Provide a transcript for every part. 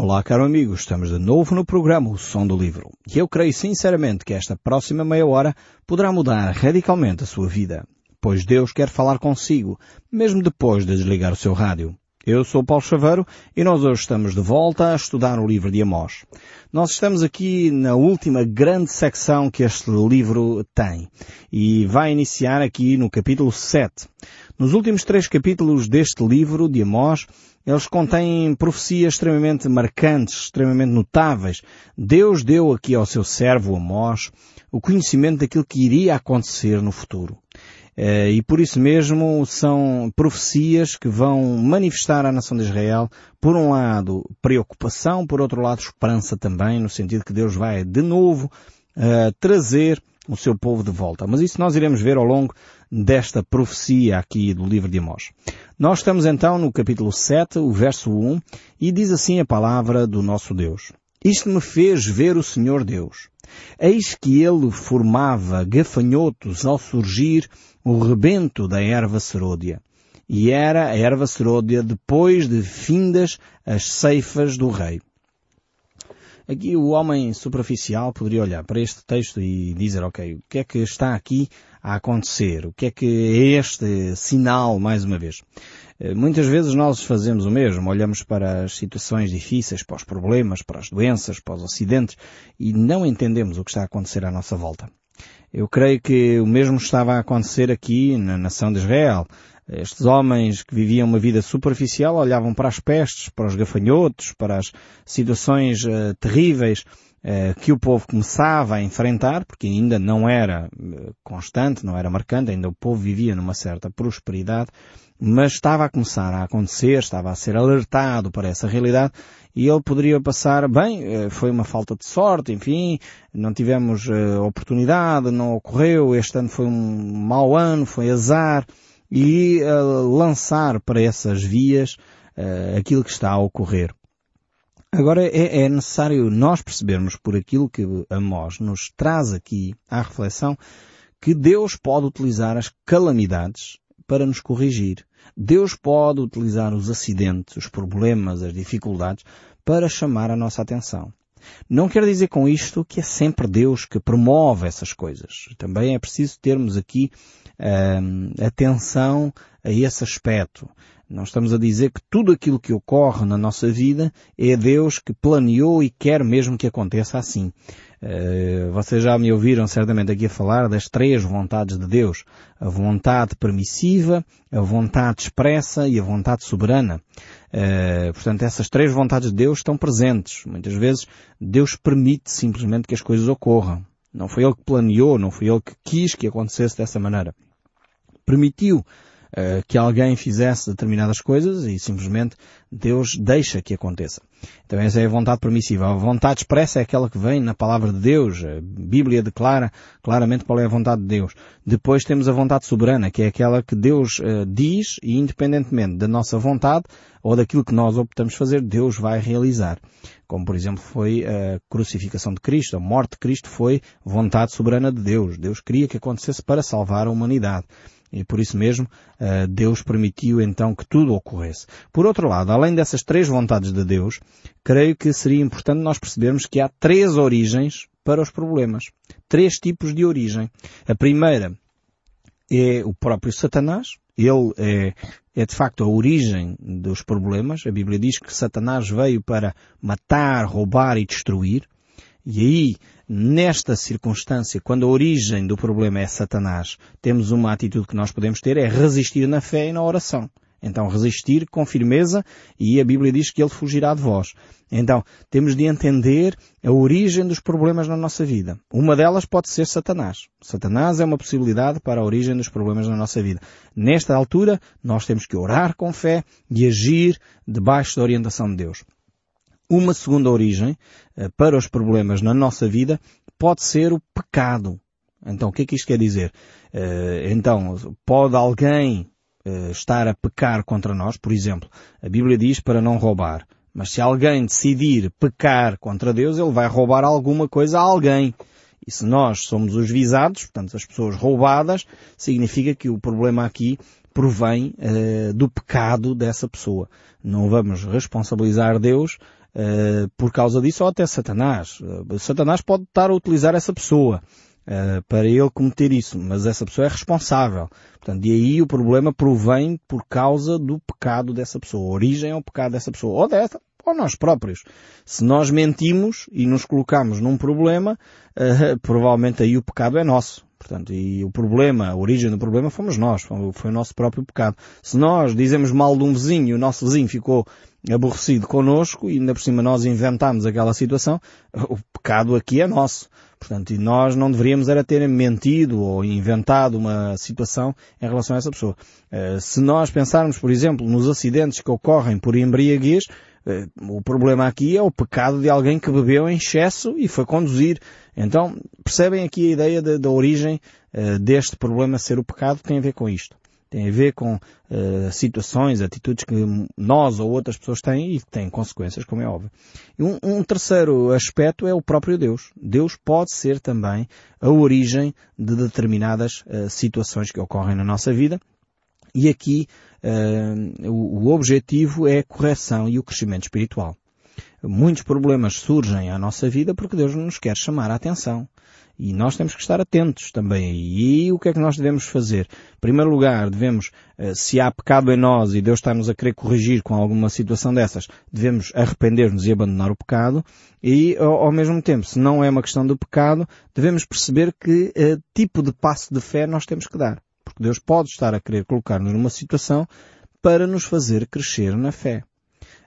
Olá, caro amigo, estamos de novo no programa O Som do Livro. E eu creio sinceramente que esta próxima meia hora poderá mudar radicalmente a sua vida, pois Deus quer falar consigo, mesmo depois de desligar o seu rádio. Eu sou Paulo Chaveiro e nós hoje estamos de volta a estudar o livro de Amós. Nós estamos aqui na última grande secção que este livro tem e vai iniciar aqui no capítulo 7. Nos últimos três capítulos deste livro de Amós, eles contêm profecias extremamente marcantes, extremamente notáveis. Deus deu aqui ao seu servo Amós o conhecimento daquilo que iria acontecer no futuro. Eh, e por isso mesmo são profecias que vão manifestar à nação de Israel, por um lado, preocupação, por outro lado, esperança também, no sentido que Deus vai de novo uh, trazer o seu povo de volta. Mas isso nós iremos ver ao longo desta profecia aqui do livro de Amós. Nós estamos então no capítulo 7, o verso 1, e diz assim a palavra do nosso Deus. Isto me fez ver o Senhor Deus. Eis que ele formava gafanhotos ao surgir o rebento da erva seródia. E era a erva seródia depois de findas as ceifas do rei. Aqui o homem superficial poderia olhar para este texto e dizer, ok, o que é que está aqui a acontecer? O que é que é este sinal, mais uma vez? Eh, muitas vezes nós fazemos o mesmo, olhamos para as situações difíceis, para os problemas, para as doenças, para os acidentes e não entendemos o que está a acontecer à nossa volta. Eu creio que o mesmo estava a acontecer aqui na nação de Israel. Estes homens que viviam uma vida superficial olhavam para as pestes, para os gafanhotos, para as situações uh, terríveis uh, que o povo começava a enfrentar, porque ainda não era uh, constante, não era marcante, ainda o povo vivia numa certa prosperidade, mas estava a começar a acontecer, estava a ser alertado para essa realidade e ele poderia passar, bem, foi uma falta de sorte, enfim, não tivemos oportunidade, não ocorreu, este ano foi um mau ano, foi azar, e uh, lançar para essas vias uh, aquilo que está a ocorrer. Agora é, é, necessário nós percebermos por aquilo que Amós nos traz aqui à reflexão que Deus pode utilizar as calamidades para nos corrigir. Deus pode utilizar os acidentes, os problemas, as dificuldades para chamar a nossa atenção. Não quer dizer com isto que é sempre Deus que promove essas coisas. Também é preciso termos aqui uh, atenção a esse aspecto. Nós estamos a dizer que tudo aquilo que ocorre na nossa vida é Deus que planeou e quer mesmo que aconteça assim. Uh, vocês já me ouviram certamente aqui a falar das três vontades de Deus. A vontade permissiva, a vontade expressa e a vontade soberana. Uh, portanto, essas três vontades de Deus estão presentes. Muitas vezes Deus permite simplesmente que as coisas ocorram. Não foi Ele que planeou, não foi Ele que quis que acontecesse dessa maneira. Permitiu uh, que alguém fizesse determinadas coisas e simplesmente Deus deixa que aconteça. Então essa é a vontade permissiva. A vontade expressa é aquela que vem na palavra de Deus. A Bíblia declara claramente qual é a vontade de Deus. Depois temos a vontade soberana, que é aquela que Deus uh, diz e independentemente da nossa vontade ou daquilo que nós optamos fazer, Deus vai realizar. Como por exemplo foi a crucificação de Cristo, a morte de Cristo foi vontade soberana de Deus. Deus queria que acontecesse para salvar a humanidade. E por isso mesmo, eh, Deus permitiu então que tudo ocorresse. Por outro lado, além dessas três vontades de Deus, creio que seria importante nós percebermos que há três origens para os problemas. Três tipos de origem. A primeira é o próprio Satanás. Ele é, é de facto a origem dos problemas. A Bíblia diz que Satanás veio para matar, roubar e destruir. E aí Nesta circunstância, quando a origem do problema é Satanás, temos uma atitude que nós podemos ter, é resistir na fé e na oração. Então resistir com firmeza e a Bíblia diz que ele fugirá de vós. Então temos de entender a origem dos problemas na nossa vida. Uma delas pode ser Satanás. Satanás é uma possibilidade para a origem dos problemas na nossa vida. Nesta altura nós temos que orar com fé e agir debaixo da orientação de Deus. Uma segunda origem eh, para os problemas na nossa vida pode ser o pecado. Então, o que é que isto quer dizer? Eh, então, pode alguém eh, estar a pecar contra nós? Por exemplo, a Bíblia diz para não roubar. Mas se alguém decidir pecar contra Deus, ele vai roubar alguma coisa a alguém. E se nós somos os visados, portanto as pessoas roubadas, significa que o problema aqui provém do pecado dessa pessoa. Não vamos responsabilizar Deus uh, por causa disso ou até Satanás. Uh, Satanás pode estar a utilizar essa pessoa uh, para ele cometer isso, mas essa pessoa é responsável. Portanto, e aí o problema provém por causa do pecado dessa pessoa. A origem é o pecado dessa pessoa. Ou dessa, ou nós próprios. Se nós mentimos e nos colocamos num problema, provavelmente aí o pecado é nosso. Portanto, e o problema, a origem do problema fomos nós, foi o nosso próprio pecado. Se nós dizemos mal de um vizinho e o nosso vizinho ficou aborrecido connosco e ainda por cima nós inventámos aquela situação, o pecado aqui é nosso. Portanto, e nós não deveríamos era ter mentido ou inventado uma situação em relação a essa pessoa. Uh, se nós pensarmos, por exemplo, nos acidentes que ocorrem por embriaguez, eh, o problema aqui é o pecado de alguém que bebeu em excesso e foi conduzir. Então, percebem aqui a ideia da origem uh, deste problema ser o pecado tem a ver com isto. Tem a ver com uh, situações, atitudes que nós ou outras pessoas têm e que têm consequências, como é óbvio. Um, um terceiro aspecto é o próprio Deus. Deus pode ser também a origem de determinadas uh, situações que ocorrem na nossa vida e aqui uh, o, o objetivo é a correção e o crescimento espiritual. Muitos problemas surgem à nossa vida porque Deus nos quer chamar a atenção. E nós temos que estar atentos também. E o que é que nós devemos fazer? Em primeiro lugar, devemos, eh, se há pecado em nós e Deus está-nos a querer corrigir com alguma situação dessas, devemos arrepender-nos e abandonar o pecado. E, ao mesmo tempo, se não é uma questão do pecado, devemos perceber que uh, tipo de passo de fé nós temos que dar. Porque Deus pode estar a querer colocar-nos numa situação para nos fazer crescer na fé.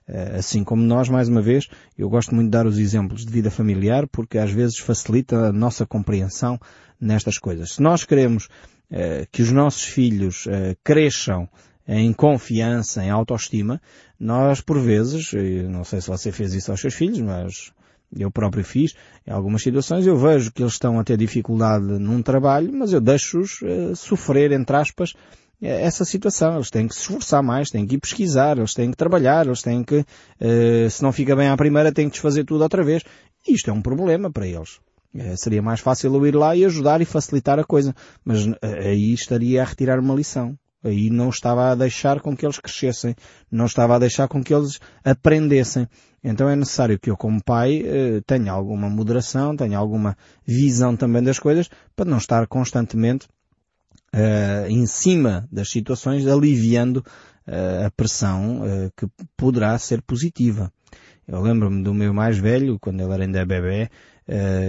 Eh, assim como nós, mais uma vez, eu gosto muito de dar os exemplos de vida familiar porque às vezes facilita a nossa compreensão nestas coisas. Se nós queremos uh, que os nossos filhos uh, cresçam em confiança, em autoestima, nós por vezes, não sei se você fez isso aos seus filhos, mas eu próprio fiz, em algumas situações eu vejo que eles estão a ter dificuldade num trabalho, mas eu deixo-os uh, sofrer, entre aspas, eh, essa situação. Eles têm que se esforçar mais, têm que ir pesquisar, eles têm que trabalhar, eles têm que, uh, se não fica bem à primeira, têm que desfazer tudo outra vez. Isto é um problema para eles. Uh, seria mais fácil eu ir lá e ajudar e facilitar a coisa. Mas aí estaria a retirar uma lição. Aí não estava a deixar com que eles crescessem, não estava a deixar com que eles aprendessem. Então é necessário que eu, como pai, eh, tenha alguma moderação, tenha alguma visão também das coisas, para não estar constantemente uh, em cima das situações, aliviando uh, a pressão uh, que poderá ser positiva. Eu lembro-me do meu mais velho, quando ele era ainda bebê, eh,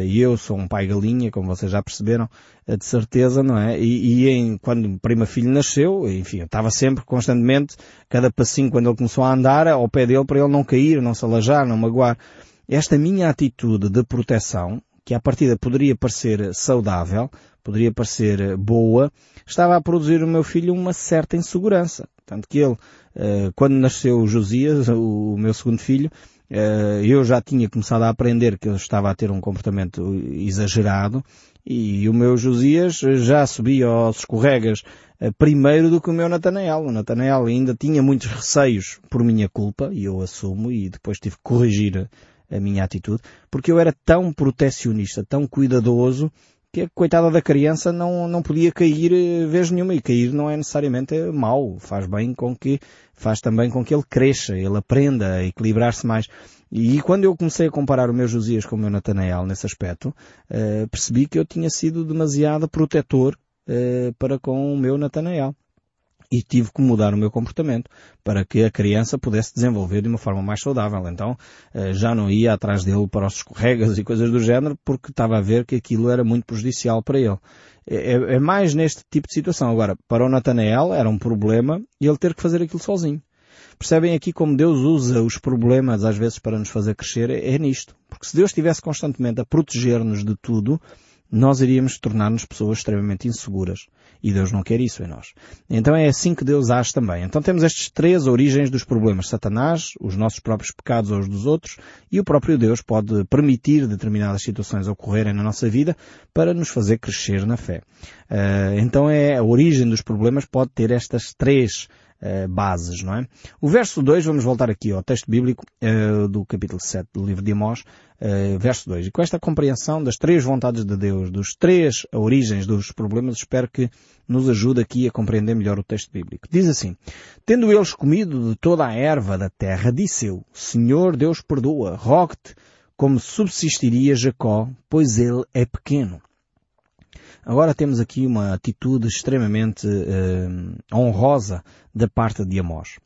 e eu sou um pai galinha, como vocês já perceberam, eh, de certeza, não é? E, e em, quando o primo filho nasceu, enfim, eu estava sempre, constantemente, cada passinho quando ele começou a andar, ao pé dele para ele não cair, não se alajar, não magoar. Esta minha atitude de proteção, que à partida poderia parecer saudável, poderia parecer boa, estava a produzir o meu filho uma certa insegurança. Tanto que ele, eh, quando nasceu Josias, o meu segundo filho, eh, eu já tinha começado a aprender que ele estava a ter um comportamento exagerado e o meu Josias já subia aos escorregas eh, primeiro do que o meu Natanael. O Natanael ainda tinha muitos receios por minha culpa e eu assumo e depois tive que corrigir a minha atitude porque eu era tão protecionista, tão cuidadoso que a coitada da criança não, não podia cair eh, vez nenhuma. E cair não é necessariamente mau. Faz bem com que, faz também com que ele cresça, ele aprenda a equilibrar-se mais. E quando eu comecei a comparar o meu Josias com o meu Natanael nesse aspecto, uh, percebi que eu tinha sido demasiado protetor uh, para com o meu Natanael e tive que mudar o meu comportamento para que a criança pudesse desenvolver de uma forma mais saudável. Então eh, já não ia atrás dele para os escorregas e coisas do género porque estava a ver que aquilo era muito prejudicial para ele. É, é, é mais neste tipo de situação. Agora, para o Natanael era um problema ele ter que fazer aquilo sozinho. Percebem aqui como Deus usa os problemas às vezes para nos fazer crescer? É, é nisto. Porque se Deus estivesse constantemente a proteger-nos de tudo, nós iríamos tornar-nos pessoas extremamente inseguras. E Deus não quer isso em nós. Então é assim que Deus age também. Então temos estas três origens dos problemas. Satanás, os nossos próprios pecados ou os dos outros, e o próprio Deus pode permitir determinadas situações ocorrerem na nossa vida para nos fazer crescer na fé. Uh, então é a origem dos problemas pode ter estas três uh, bases, não é? O verso 2, vamos voltar aqui ao texto bíblico uh, do capítulo 7 do livro de Amós, uh, verso 2. E com esta compreensão das três vontades de Deus, dos três origens dos problemas, espero que nos ajude aqui a compreender melhor o texto bíblico. Diz assim, Tendo eles comido de toda a erva da terra, disse eu, Senhor Deus perdoa, rogue-te como subsistiria Jacó, pois ele é pequeno. Agora temos aqui uma atitude extremamente uh, honrosa da parte de Amós.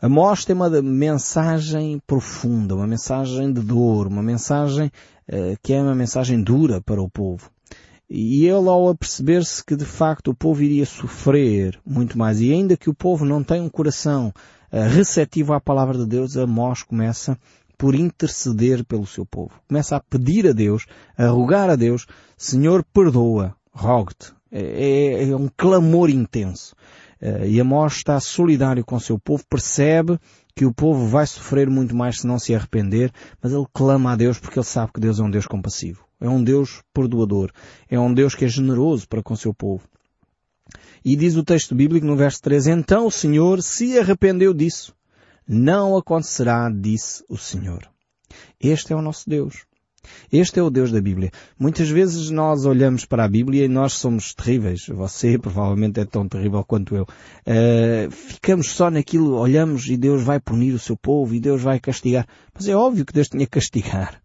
Amós tem uma mensagem profunda, uma mensagem de dor, uma mensagem uh, que é uma mensagem dura para o povo. E ele, ao aperceber-se que de facto o povo iria sofrer muito mais, e ainda que o povo não tenha um coração uh, receptivo à palavra de Deus, Amós começa por interceder pelo seu povo. Começa a pedir a Deus, a rogar a Deus, Senhor, perdoa, rogue-te. É, é, é, um clamor intenso. Uh, e Amós está solidário com o seu povo, percebe que o povo vai sofrer muito mais se não se arrepender, mas ele clama a Deus porque ele sabe que Deus é um Deus compassivo. É um Deus perdoador. É um Deus que é generoso para com o seu povo. E diz o texto bíblico no verso 3, Então o Senhor se arrependeu disso não acontecerá, disse o Senhor. Este é o nosso Deus. Este é o Deus da Bíblia. Muitas vezes nós olhamos para a Bíblia e nós somos terríveis. Você provavelmente é tão terrível quanto eu. Uh, ficamos só naquilo, olhamos e Deus vai punir o seu povo e Deus vai castigar. Mas é óbvio que Deus tinha que castigar.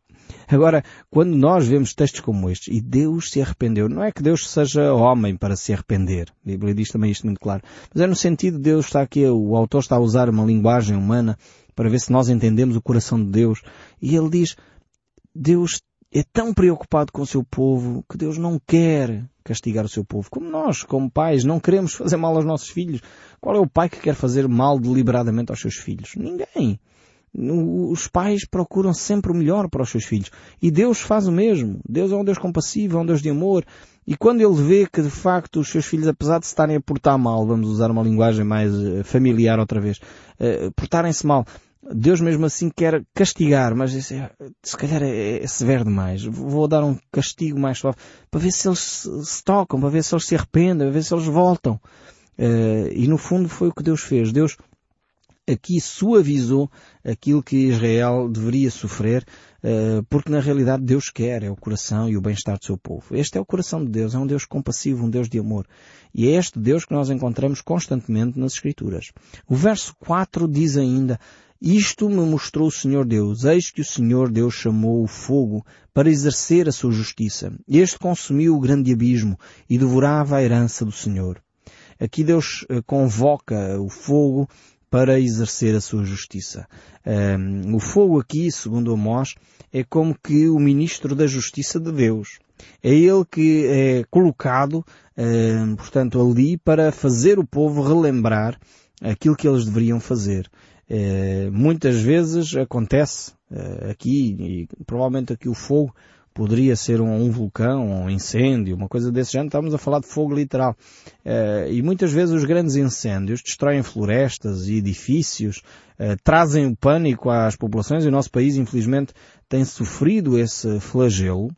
Agora, quando nós vemos textos como estes, e Deus se arrependeu, não é que Deus seja homem para se arrepender. A Bíblia diz também isto muito claro. Mas é no sentido de Deus está aqui, o autor está a usar uma linguagem humana para ver se nós entendemos o coração de Deus. E ele diz, Deus é tão preocupado com o seu povo que Deus não quer castigar o seu povo. Como nós, como pais, não queremos fazer mal aos nossos filhos. Qual é o pai que quer fazer mal deliberadamente aos seus filhos? Ninguém. Os pais procuram sempre o melhor para os seus filhos. E Deus faz o mesmo. Deus é um Deus compassivo, é um Deus de amor. E quando Ele vê que de facto os seus filhos, apesar de se estarem a portar mal, vamos usar uma linguagem mais eh, familiar outra vez, uh, portarem-se mal, Deus mesmo assim quer castigar, mas esse, se calhar é, é severo demais. Vou dar um castigo mais suave para ver se eles se, tocam, para ver se eles se arrependem, para ver se eles voltam. Uh, e no fundo foi o que Deus fez. Deus aqui suavizou aquilo que Israel deveria sofrer, eh, porque na realidade Deus quer, é o coração e o bem-estar do seu povo. Este é o coração de Deus, é um Deus compassivo, um Deus de amor. E é este Deus que nós encontramos constantemente nas Escrituras. O verso 4 diz ainda, isto me mostrou o Senhor Deus. Eis que o Senhor Deus chamou o fogo para exercer a sua justiça. Este consumiu o grande abismo e devorava a herança do Senhor. Aqui Deus eh, convoca o fogo para exercer a sua justiça. Um, o fogo aqui, segundo Amós, é como que o ministro da justiça de Deus. É ele que é colocado, um, portanto, ali para fazer o povo relembrar aquilo que eles deveriam fazer. Uh, muitas vezes acontece uh, aqui, e provavelmente aqui o fogo poderia ser um, um, vulcão, um incêndio, uma coisa desse género, estamos a falar de fogo literal. Uh, e muitas vezes os grandes incêndios destroem florestas e edifícios, uh, trazem o pânico às populações e o nosso país, infelizmente, tem sofrido esse flagelo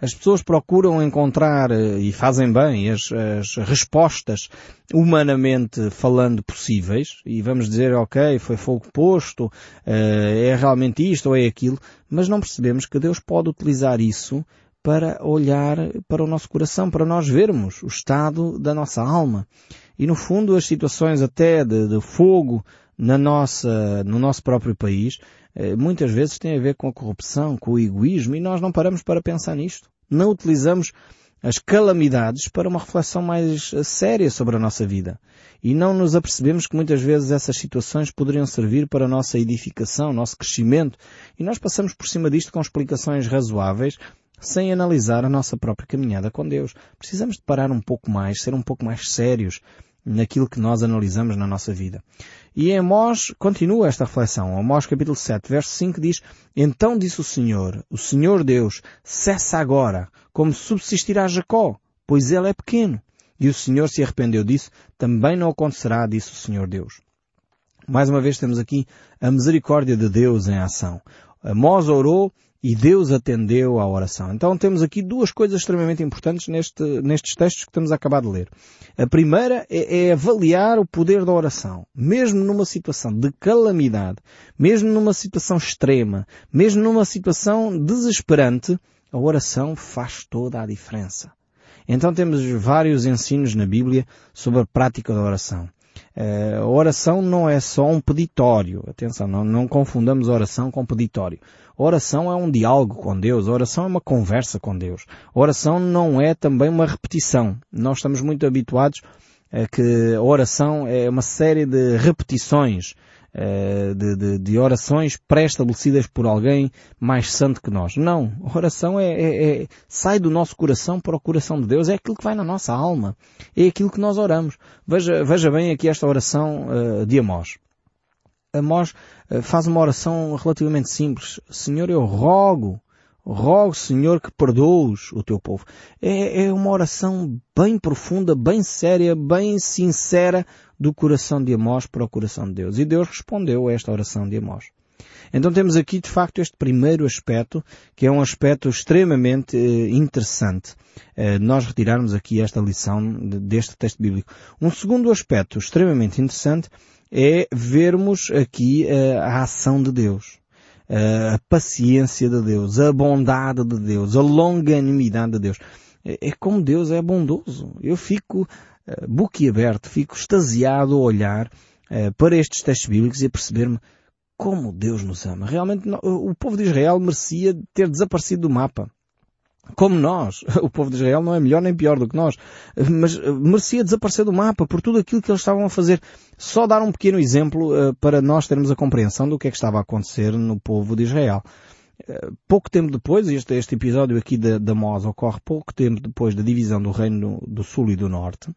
as pessoas procuram encontrar, eh, e fazem bem, as, as respostas humanamente falando possíveis, e vamos dizer, ok, foi fogo posto, eh, é realmente isto ou é aquilo, mas não percebemos que Deus pode utilizar isso para olhar para o nosso coração, para nós vermos o estado da nossa alma. E no fundo as situações até de, de fogo na nossa, no nosso próprio país eh, muitas vezes tem a ver com a corrupção, com o egoísmo, e nós não paramos para pensar nisto. Não utilizamos as calamidades para uma reflexão mais eh, séria sobre a nossa vida. E não nos apercebemos que muitas vezes essas situações poderiam servir para a nossa edificação, nosso crescimento, e nós passamos por cima disto com explicações razoáveis, sem analisar a nossa própria caminhada com Deus. Precisamos de parar um pouco mais, ser um pouco mais sérios naquilo que nós analisamos na nossa vida. E em Amós continua esta reflexão. Amós capítulo 7, verso 5 diz, Então disse o Senhor, o Senhor Deus, cessa agora, como subsistirá Jacó, pois ele é pequeno. E o Senhor se arrependeu disso, também não acontecerá, disse o Senhor Deus. Mais uma vez temos aqui a misericórdia de Deus em ação. Amós orou e Deus atendeu à oração. Então temos aqui duas coisas extremamente importantes neste, nestes textos que estamos a acabar de ler. A primeira é, é avaliar o poder da oração. Mesmo numa situação de calamidade, mesmo numa situação extrema, mesmo numa situação desesperante, a oração faz toda a diferença. Então temos vários ensinos na Bíblia sobre a prática da oração. Uh, oração não é só um peditório. Atenção, não, não confundamos oração com peditório. Oração é um diálogo com Deus. Oração é uma conversa com Deus. Oração não é também uma repetição. Nós estamos muito habituados a que a oração é uma série de repetições de, de, de, orações pré-estabelecidas por alguém mais santo que nós. Não. Oração é, é, é, sai do nosso coração para o coração de Deus. É aquilo que vai na nossa alma. É aquilo que nós oramos. Veja, veja bem aqui esta oração uh, de Amós. Amós uh, faz uma oração relativamente simples. Senhor, eu rogo Rogo, Senhor, que perdoes o teu povo. É, é, uma oração bem profunda, bem séria, bem sincera do coração de Amós para o coração de Deus. E Deus respondeu a esta oração de Amós. Então temos aqui de facto este primeiro aspecto, que é um aspecto extremamente eh, interessante. Eh, nós retirarmos aqui esta lição deste texto bíblico. Um segundo aspecto extremamente interessante é vermos aqui eh, a ação de Deus a paciência de Deus, a bondade de Deus, a longanimidade de Deus. É, é como Deus é bondoso. Eu fico uh, boquiaberto, fico extasiado a olhar uh, para estes textos bíblicos e a perceber-me como Deus nos ama. Realmente o povo de Israel merecia ter desaparecido do mapa como nós. O povo de Israel não é melhor nem pior do que nós. Mas eh, merecia desaparecer do mapa por tudo aquilo que eles estavam a fazer. Só dar um pequeno exemplo uh, para nós termos a compreensão do que é que estava a acontecer no povo de Israel. Uh, pouco tempo depois, este, este episódio aqui da, da ocorre pouco tempo depois da divisão do reino do sul e do norte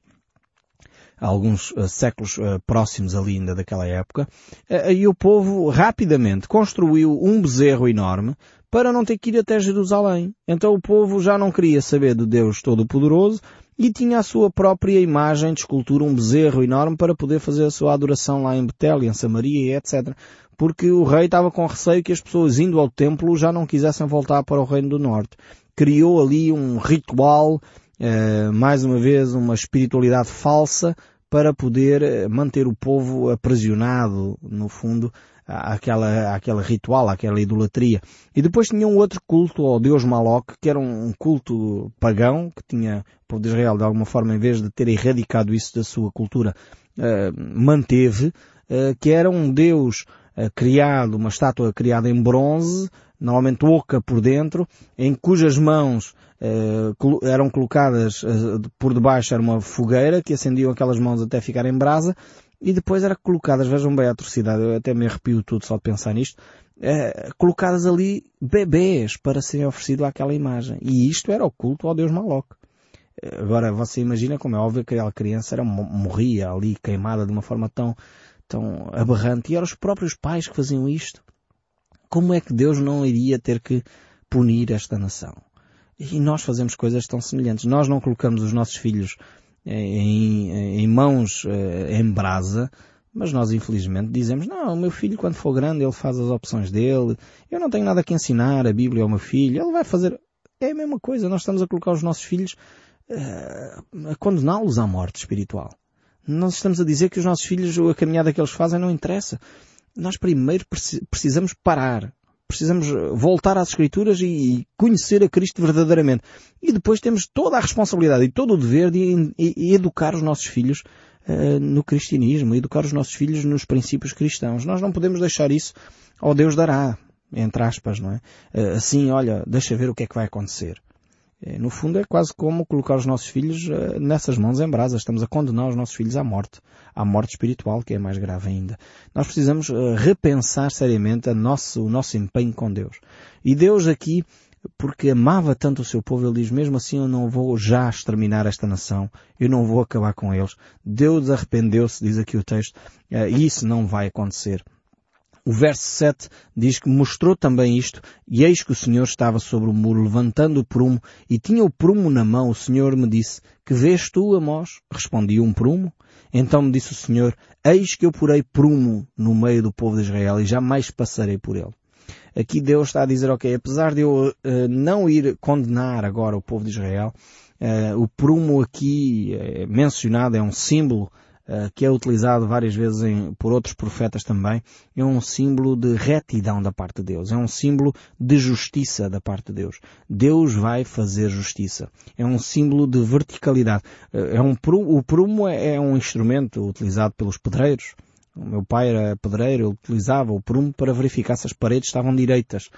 alguns uh, séculos uh, próximos ali ainda daquela época, uh, e o povo rapidamente construiu um bezerro enorme, para não ter que ir até Jerusalém. Então o povo já não queria saber do Deus Todo-Poderoso e tinha a sua própria imagem de escultura, um bezerro enorme para poder fazer a sua adoração lá em Betel, em Samaria etc. Porque o rei estava com receio que as pessoas indo ao templo já não quisessem voltar para o reino do norte. Criou ali um ritual, eh, mais uma vez uma espiritualidade falsa para poder eh, manter o povo aprisionado, no fundo, àquela, àquela ritual, àquela idolatria. E depois tinha um outro culto ao deus Maloc, que era um culto pagão, que tinha, de Israel, de alguma forma, em vez de ter erradicado isso da sua cultura, uh, manteve, uh, que era um deus uh, criado, uma estátua criada em bronze, normalmente oca por dentro, em cujas mãos eram colocadas por debaixo era uma fogueira que acendiam aquelas mãos até ficar em brasa e depois era colocadas, vejam bem a atrocidade, eu até me arrepio tudo só de pensar nisto, é, colocadas ali bebês para serem oferecidos àquela imagem. E isto era o culto ao Deus Maloc. Agora, você imagina como é óbvio que aquela criança era, morria ali queimada de uma forma tão, tão aberrante. E eram os próprios pais que faziam isto. Como é que Deus não iria ter que punir esta nação? E nós fazemos coisas tão semelhantes. Nós não colocamos os nossos filhos em, em mãos eh, em brasa, mas nós infelizmente dizemos, não, o meu filho quando for grande ele faz as opções dele, eu não tenho nada que ensinar a Bíblia ao meu filho, ele vai fazer... É a mesma coisa, nós estamos a colocar os nossos filhos uh, a condená-los à morte espiritual. Nós estamos a dizer que os nossos filhos, a caminhada que eles fazem não interessa. Nós primeiro precisamos parar, precisamos voltar às Escrituras e conhecer a Cristo verdadeiramente. E depois temos toda a responsabilidade e todo o dever de educar os nossos filhos uh, no cristianismo, educar os nossos filhos nos princípios cristãos. Nós não podemos deixar isso ao Deus dará, entre aspas, não é? Uh, assim, olha, deixa ver o que é que vai acontecer. É, no fundo é quase como colocar os nossos filhos eh, nessas mãos em brasa. Estamos a condenar os nossos filhos à morte. À morte espiritual, que é mais grave ainda. Nós precisamos eh, repensar seriamente nosso, o nosso empenho com Deus. E Deus aqui, porque amava tanto o seu povo, Ele diz, mesmo assim eu não vou já exterminar esta nação. Eu não vou acabar com eles. Deus arrependeu-se, diz aqui o texto, eh, e isso não vai acontecer. O verso 7 diz que mostrou também isto, e eis que o Senhor estava sobre o muro, levantando o prumo, e tinha o prumo na mão. O Senhor me disse, que vês tu, Amós? Respondi, um prumo. Então me disse o Senhor, eis que eu porei prumo no meio do povo de Israel, e jamais passarei por ele. Aqui Deus está a dizer, ok, apesar de eu uh, não ir condenar agora o povo de Israel, uh, o prumo aqui uh, mencionado é um símbolo que é utilizado várias vezes em, por outros profetas também, é um símbolo de retidão da parte de Deus, é um símbolo de justiça da parte de Deus. Deus vai fazer justiça. É um símbolo de verticalidade. É um, o prumo é, é um instrumento utilizado pelos pedreiros, o meu pai era pedreiro, ele utilizava o prumo para verificar se as paredes estavam direitas.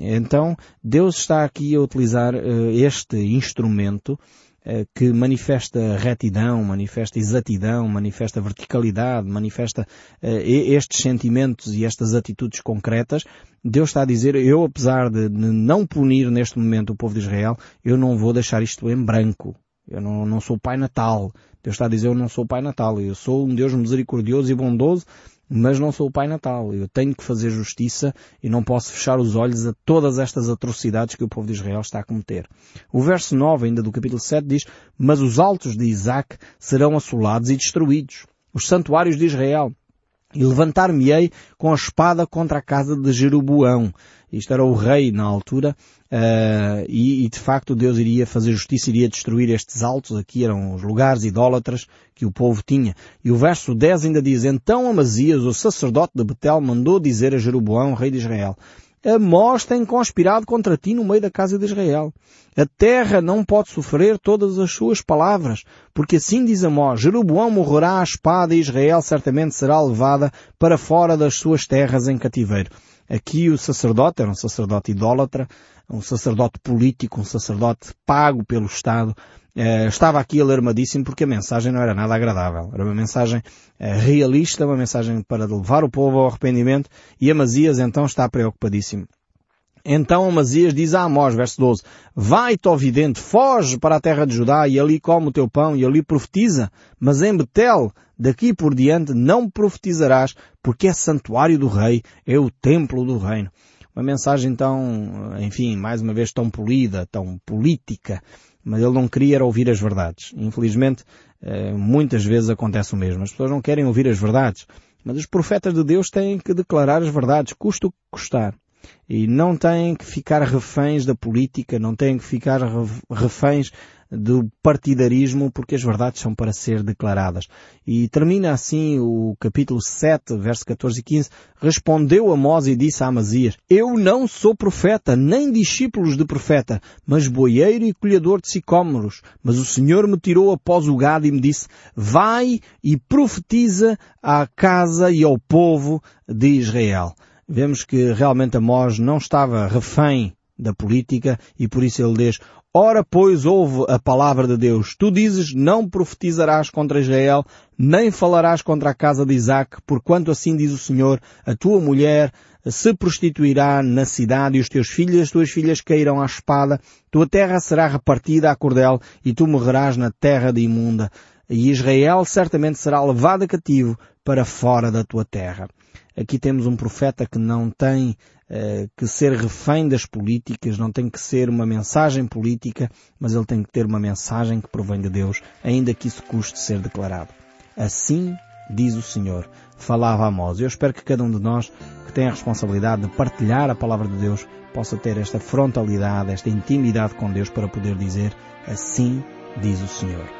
Então, Deus está aqui a utilizar eh, este instrumento eh, que manifesta retidão, manifesta exatidão, manifesta verticalidade, manifesta eh, estes sentimentos e estas atitudes concretas, Deus está a dizer, eu apesar de não punir neste momento o povo de Israel, eu não vou deixar isto em branco. Eu não, não sou Pai Natal. Deus está a dizer, eu não sou Pai Natal. Eu sou um Deus misericordioso e bondoso, mas não sou o Pai Natal. Eu tenho que fazer justiça e não posso fechar os olhos a todas estas atrocidades que o povo de Israel está a cometer. O verso 9 ainda do capítulo 7 diz, Mas os altos de Isaac serão assolados e destruídos. Os santuários de Israel. E levantar-me-ei com a espada contra a casa de Jeroboão. Isto era o rei na altura, uh, e, e, de facto Deus iria fazer justiça, iria destruir estes altos, aqui eram os lugares idólatras que o povo tinha. E o verso 10 ainda diz, Então Amazias, o sacerdote de Betel, mandou dizer a Jeroboão, rei de Israel, Amós tem conspirado contra ti no meio da casa de Israel. A terra não pode sofrer todas as suas palavras, porque assim diz Amós, Jeroboão morrerá à espada e Israel certamente será levada para fora das suas terras em cativeiro. Aqui o sacerdote era um sacerdote idólatra, um sacerdote político, um sacerdote pago pelo Estado, eh, estava aqui alarmadíssimo porque a mensagem não era nada agradável. Era uma mensagem eh, realista, uma mensagem para levar o povo ao arrependimento e Amazias então está preocupadíssimo. Então Amazias diz a Amós, verso 12, Vai-te, ó vidente, foge para a terra de Judá e ali come o teu pão e ali profetiza, mas em Betel, daqui por diante, não profetizarás, porque é santuário do rei, é o templo do reino. Uma mensagem tão, enfim, mais uma vez tão polida, tão política, mas ele não queria ouvir as verdades. Infelizmente, eh, muitas vezes acontece o mesmo. As pessoas não querem ouvir as verdades, mas os profetas de Deus têm que declarar as verdades, custa o que custar. E não têm que ficar reféns da política, não têm que ficar reféns do partidarismo, porque as verdades são para ser declaradas. E termina assim o capítulo 7, verso 14 e 15. Respondeu Amós e disse a Amazias, Eu não sou profeta, nem discípulos de profeta, mas boieiro e colhedor de sicômoros. Mas o Senhor me tirou após o gado e me disse, Vai e profetiza à casa e ao povo de Israel vemos que realmente Amós não estava refém da política e por isso ele diz, Ora, pois, ouve a palavra de Deus. Tu dizes, não profetizarás contra Israel, nem falarás contra a casa de Isaac, porquanto assim diz o Senhor, a tua mulher se prostituirá na cidade e os teus filhos e as tuas filhas cairão à espada, tua terra será repartida a cordel e tu morrerás na terra de imunda. E Israel certamente será levado a cativo para fora da tua terra. Aqui temos um profeta que não tem uh, que ser refém das políticas, não tem que ser uma mensagem política, mas ele tem que ter uma mensagem que provém de Deus, ainda que isso custe ser declarado. Assim diz o Senhor, falava Amós. Eu espero que cada um de nós que tem a responsabilidade de partilhar a palavra de Deus possa ter esta frontalidade, esta intimidade com Deus para poder dizer assim diz o Senhor.